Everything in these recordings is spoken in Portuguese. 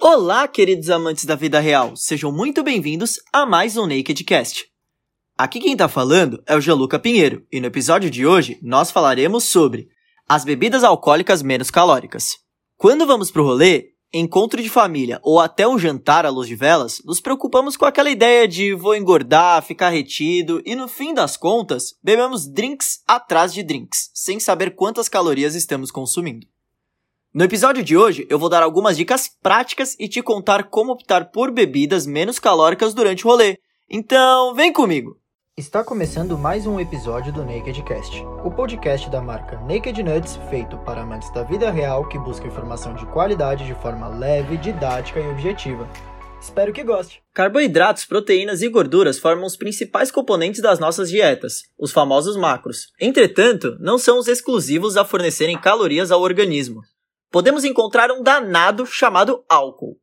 Olá, queridos amantes da vida real, sejam muito bem-vindos a mais um Naked Cast. Aqui quem tá falando é o Gianluca Pinheiro, e no episódio de hoje nós falaremos sobre as bebidas alcoólicas menos calóricas. Quando vamos pro rolê, encontro de família ou até um jantar à luz de velas, nos preocupamos com aquela ideia de vou engordar, ficar retido e no fim das contas, bebemos drinks atrás de drinks, sem saber quantas calorias estamos consumindo. No episódio de hoje, eu vou dar algumas dicas práticas e te contar como optar por bebidas menos calóricas durante o rolê. Então, vem comigo! Está começando mais um episódio do Naked Cast, o podcast da marca Naked Nuts, feito para amantes da vida real que buscam informação de qualidade de forma leve, didática e objetiva. Espero que goste. Carboidratos, proteínas e gorduras formam os principais componentes das nossas dietas, os famosos macros. Entretanto, não são os exclusivos a fornecerem calorias ao organismo podemos encontrar um danado chamado álcool.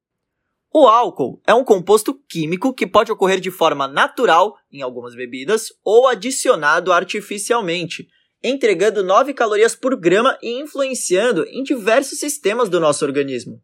O álcool é um composto químico que pode ocorrer de forma natural em algumas bebidas ou adicionado artificialmente, entregando 9 calorias por grama e influenciando em diversos sistemas do nosso organismo.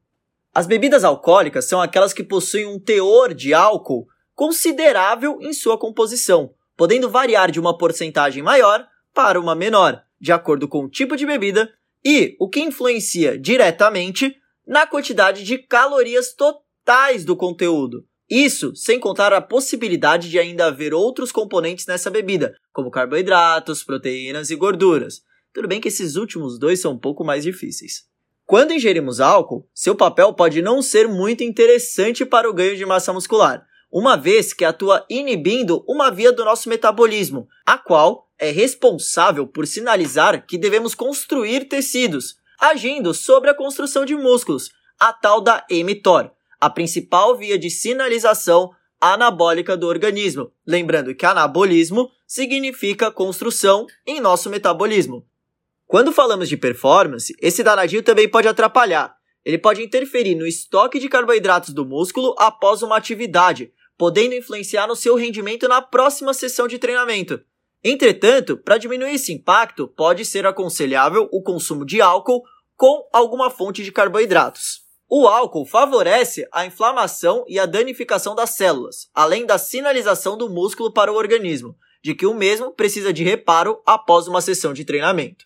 As bebidas alcoólicas são aquelas que possuem um teor de álcool considerável em sua composição, podendo variar de uma porcentagem maior para uma menor, de acordo com o tipo de bebida e o que influencia diretamente na quantidade de calorias totais do conteúdo. Isso sem contar a possibilidade de ainda haver outros componentes nessa bebida, como carboidratos, proteínas e gorduras. Tudo bem que esses últimos dois são um pouco mais difíceis. Quando ingerimos álcool, seu papel pode não ser muito interessante para o ganho de massa muscular, uma vez que atua inibindo uma via do nosso metabolismo, a qual é responsável por sinalizar que devemos construir tecidos, agindo sobre a construção de músculos, a tal da mTOR, a principal via de sinalização anabólica do organismo. Lembrando que anabolismo significa construção em nosso metabolismo. Quando falamos de performance, esse danadinho também pode atrapalhar. Ele pode interferir no estoque de carboidratos do músculo após uma atividade, podendo influenciar no seu rendimento na próxima sessão de treinamento. Entretanto, para diminuir esse impacto, pode ser aconselhável o consumo de álcool com alguma fonte de carboidratos. O álcool favorece a inflamação e a danificação das células, além da sinalização do músculo para o organismo, de que o mesmo precisa de reparo após uma sessão de treinamento.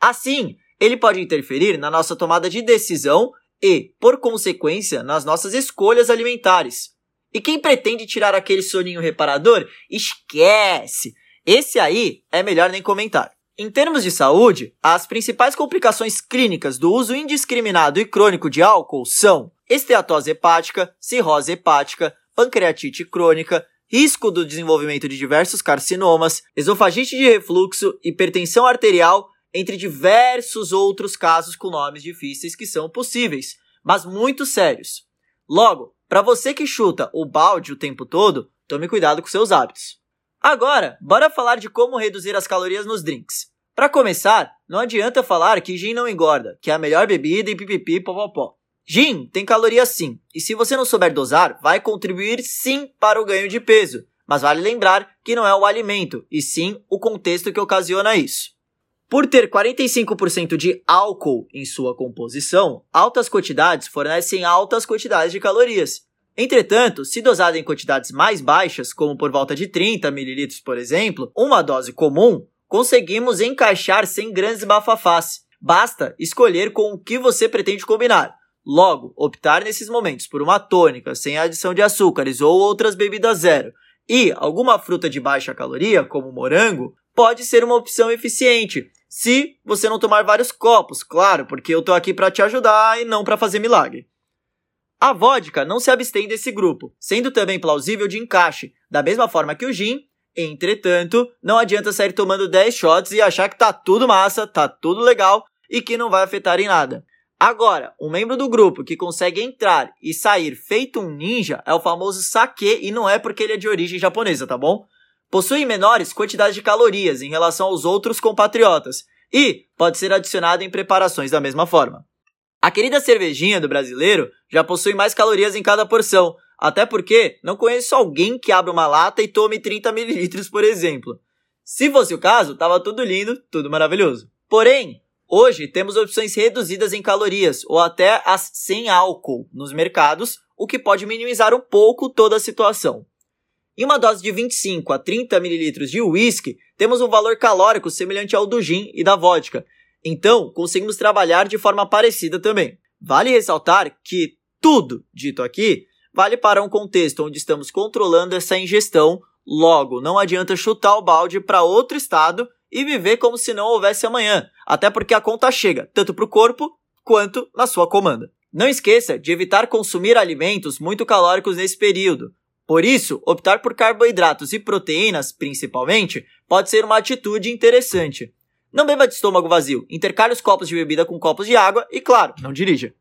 Assim, ele pode interferir na nossa tomada de decisão e, por consequência, nas nossas escolhas alimentares, e quem pretende tirar aquele soninho reparador, esquece! Esse aí é melhor nem comentar. Em termos de saúde, as principais complicações clínicas do uso indiscriminado e crônico de álcool são esteatose hepática, cirrose hepática, pancreatite crônica, risco do desenvolvimento de diversos carcinomas, esofagite de refluxo, hipertensão arterial, entre diversos outros casos com nomes difíceis que são possíveis, mas muito sérios. Logo, para você que chuta o balde o tempo todo, tome cuidado com seus hábitos. Agora, bora falar de como reduzir as calorias nos drinks. Para começar, não adianta falar que gin não engorda, que é a melhor bebida e pipipi popopó. Gin tem calorias sim, e se você não souber dosar, vai contribuir sim para o ganho de peso. Mas vale lembrar que não é o alimento, e sim o contexto que ocasiona isso. Por ter 45% de álcool em sua composição, altas quantidades fornecem altas quantidades de calorias. Entretanto, se dosada em quantidades mais baixas, como por volta de 30 ml, por exemplo, uma dose comum, conseguimos encaixar sem grandes bafafás. Basta escolher com o que você pretende combinar. Logo, optar nesses momentos por uma tônica sem adição de açúcares ou outras bebidas zero e alguma fruta de baixa caloria, como morango, pode ser uma opção eficiente, se você não tomar vários copos, claro, porque eu tô aqui para te ajudar e não para fazer milagre. A vodka não se abstém desse grupo, sendo também plausível de encaixe, da mesma forma que o gin. Entretanto, não adianta sair tomando 10 shots e achar que tá tudo massa, tá tudo legal e que não vai afetar em nada. Agora, um membro do grupo que consegue entrar e sair feito um ninja é o famoso sake e não é porque ele é de origem japonesa, tá bom? possui menores quantidades de calorias em relação aos outros compatriotas e pode ser adicionado em preparações da mesma forma. A querida cervejinha do brasileiro já possui mais calorias em cada porção, até porque não conheço alguém que abra uma lata e tome 30 ml, por exemplo. Se fosse o caso, tava tudo lindo, tudo maravilhoso. Porém, Hoje temos opções reduzidas em calorias ou até as sem álcool nos mercados, o que pode minimizar um pouco toda a situação. Em uma dose de 25 a 30 ml de uísque, temos um valor calórico semelhante ao do gin e da vodka, então conseguimos trabalhar de forma parecida também. Vale ressaltar que tudo dito aqui vale para um contexto onde estamos controlando essa ingestão, logo não adianta chutar o balde para outro estado e viver como se não houvesse amanhã, até porque a conta chega tanto para o corpo quanto na sua comanda. Não esqueça de evitar consumir alimentos muito calóricos nesse período. Por isso, optar por carboidratos e proteínas, principalmente, pode ser uma atitude interessante. Não beba de estômago vazio, intercale os copos de bebida com copos de água e, claro, não dirija.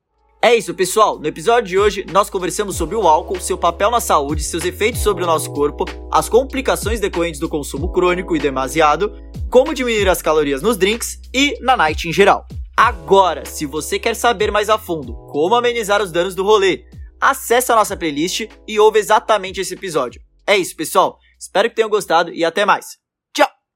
É isso, pessoal. No episódio de hoje, nós conversamos sobre o álcool, seu papel na saúde, seus efeitos sobre o nosso corpo, as complicações decorrentes do consumo crônico e demasiado, como diminuir as calorias nos drinks e na night em geral. Agora, se você quer saber mais a fundo como amenizar os danos do rolê, acesse a nossa playlist e ouve exatamente esse episódio. É isso, pessoal. Espero que tenham gostado e até mais.